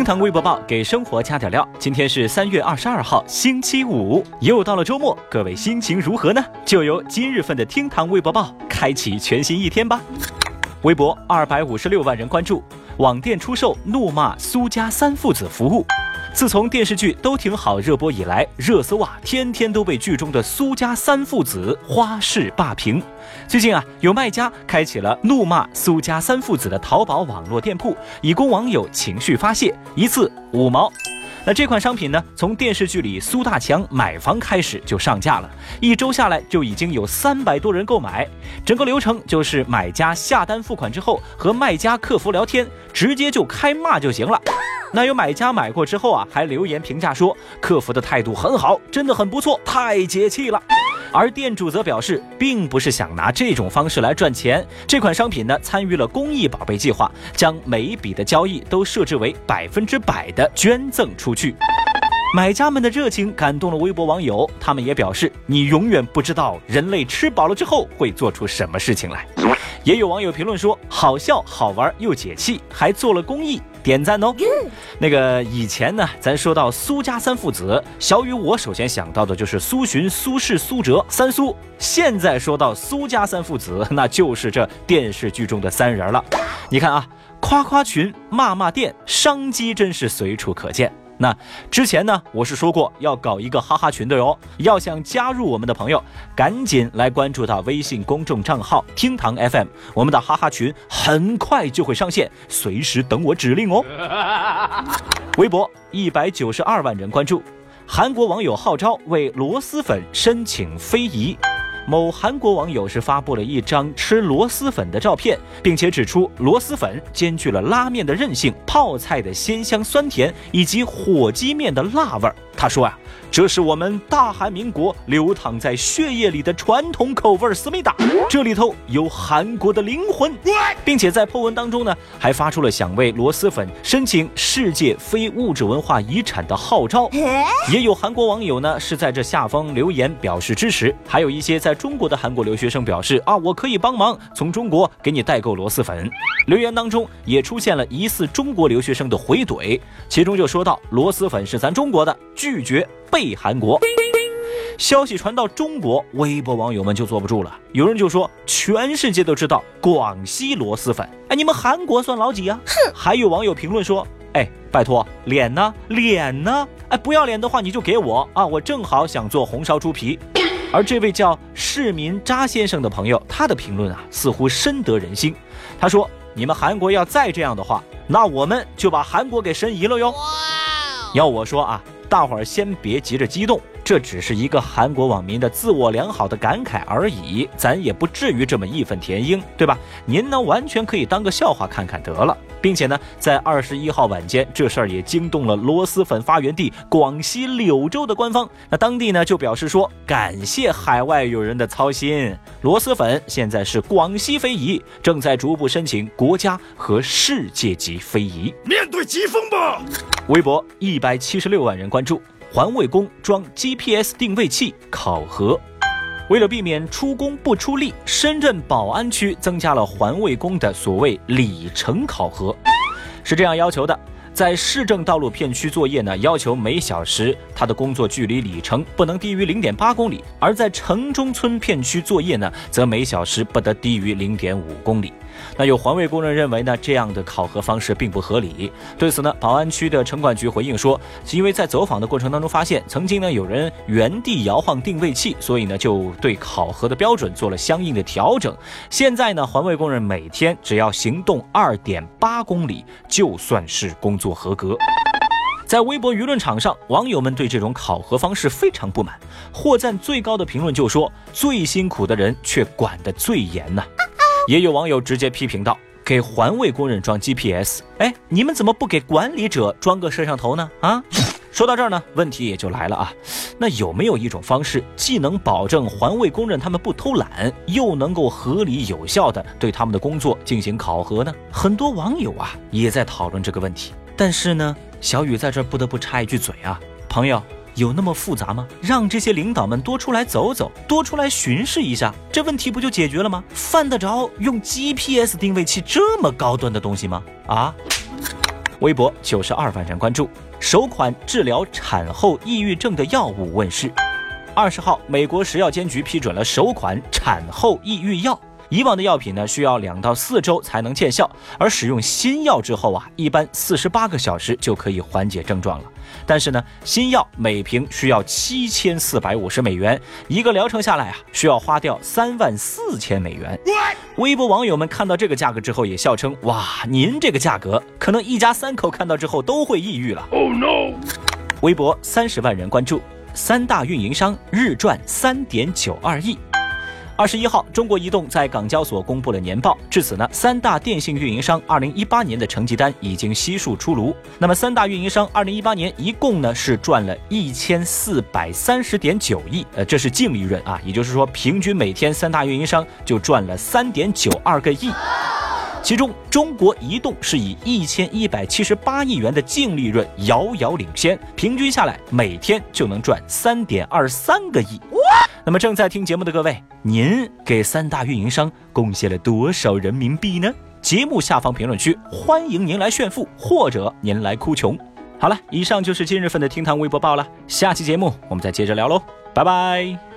厅堂微博报给生活加点料。今天是三月二十二号，星期五，又到了周末，各位心情如何呢？就由今日份的厅堂微博报开启全新一天吧。微博二百五十六万人关注，网店出售怒骂苏家三父子服务。自从电视剧都挺好热播以来，热搜啊天天都被剧中的苏家三父子花式霸屏。最近啊，有卖家开启了怒骂苏家三父子的淘宝网络店铺，以供网友情绪发泄，一次五毛。那这款商品呢，从电视剧里苏大强买房开始就上架了，一周下来就已经有三百多人购买。整个流程就是买家下单付款之后，和卖家客服聊天，直接就开骂就行了。那有买家买过之后啊，还留言评价说，客服的态度很好，真的很不错，太解气了。而店主则表示，并不是想拿这种方式来赚钱。这款商品呢，参与了公益宝贝计划，将每一笔的交易都设置为百分之百的捐赠出去。买家们的热情感动了微博网友，他们也表示，你永远不知道人类吃饱了之后会做出什么事情来。也有网友评论说，好笑、好玩又解气，还做了公益。点赞哦！那个以前呢，咱说到苏家三父子，小雨我首先想到的就是苏洵、苏轼、苏辙三苏。现在说到苏家三父子，那就是这电视剧中的三人了。你看啊，夸夸群、骂骂店，商机真是随处可见。那之前呢，我是说过要搞一个哈哈群的哟。要想加入我们的朋友，赶紧来关注到微信公众账号“厅堂 FM”，我们的哈哈群很快就会上线，随时等我指令哦。微博一百九十二万人关注，韩国网友号召为螺蛳粉申请非遗。某韩国网友是发布了一张吃螺蛳粉的照片，并且指出螺蛳粉兼具了拉面的韧性、泡菜的鲜香酸甜以及火鸡面的辣味儿。他说啊。这是我们大韩民国流淌在血液里的传统口味思密达，这里头有韩国的灵魂，并且在破文当中呢，还发出了想为螺蛳粉申请世界非物质文化遗产的号召。也有韩国网友呢是在这下方留言表示支持，还有一些在中国的韩国留学生表示啊，我可以帮忙从中国给你代购螺蛳粉。留言当中也出现了疑似中国留学生的回怼，其中就说到螺蛳粉是咱中国的，拒绝。被韩国消息传到中国，微博网友们就坐不住了。有人就说，全世界都知道广西螺蛳粉，哎，你们韩国算老几呀？哼！还有网友评论说，哎，拜托，脸呢？脸呢？哎，不要脸的话你就给我啊，我正好想做红烧猪皮。而这位叫市民扎先生的朋友，他的评论啊，似乎深得人心。他说，你们韩国要再这样的话，那我们就把韩国给申遗了哟。要我说啊。大伙儿先别急着激动，这只是一个韩国网民的自我良好的感慨而已，咱也不至于这么义愤填膺，对吧？您呢，完全可以当个笑话看看得了。并且呢，在二十一号晚间，这事儿也惊动了螺蛳粉发源地广西柳州的官方。那当地呢就表示说，感谢海外友人的操心，螺蛳粉现在是广西非遗，正在逐步申请国家和世界级非遗。面对疾风吧！微博一百七十六万人关注，环卫工装 GPS 定位器考核。为了避免出工不出力，深圳宝安区增加了环卫工的所谓里程考核，是这样要求的。在市政道路片区作业呢，要求每小时它的工作距离里程不能低于零点八公里；而在城中村片区作业呢，则每小时不得低于零点五公里。那有环卫工人认为呢，这样的考核方式并不合理。对此呢，宝安区的城管局回应说，是因为在走访的过程当中发现，曾经呢有人原地摇晃定位器，所以呢就对考核的标准做了相应的调整。现在呢，环卫工人每天只要行动二点八公里，就算是工作合格。在微博舆论场上，网友们对这种考核方式非常不满，获赞最高的评论就说：“最辛苦的人却管得最严呐。”也有网友直接批评道：“给环卫工人装 GPS，哎，你们怎么不给管理者装个摄像头呢？啊，说到这儿呢，问题也就来了啊，那有没有一种方式，既能保证环卫工人他们不偷懒，又能够合理有效的对他们的工作进行考核呢？很多网友啊也在讨论这个问题，但是呢，小雨在这儿不得不插一句嘴啊，朋友。有那么复杂吗？让这些领导们多出来走走，多出来巡视一下，这问题不就解决了吗？犯得着用 GPS 定位器这么高端的东西吗？啊！微博九十二万人关注。首款治疗产后抑郁症的药物问世。二十号，美国食药监局批准了首款产后抑郁药。以往的药品呢，需要两到四周才能见效，而使用新药之后啊，一般四十八个小时就可以缓解症状了。但是呢，新药每瓶需要七千四百五十美元，一个疗程下来啊，需要花掉三万四千美元。微博网友们看到这个价格之后也笑称：“哇，您这个价格，可能一家三口看到之后都会抑郁了。” Oh no！微博三十万人关注，三大运营商日赚三点九二亿。二十一号，中国移动在港交所公布了年报。至此呢，三大电信运营商二零一八年的成绩单已经悉数出炉。那么，三大运营商二零一八年一共呢是赚了一千四百三十点九亿，呃，这是净利润啊，也就是说，平均每天三大运营商就赚了三点九二个亿。其中，中国移动是以一千一百七十八亿元的净利润遥遥领先，平均下来每天就能赚三点二三个亿。那么，正在听节目的各位，您给三大运营商贡献了多少人民币呢？节目下方评论区欢迎您来炫富，或者您来哭穷。好了，以上就是今日份的厅堂微博报了，下期节目我们再接着聊喽，拜拜。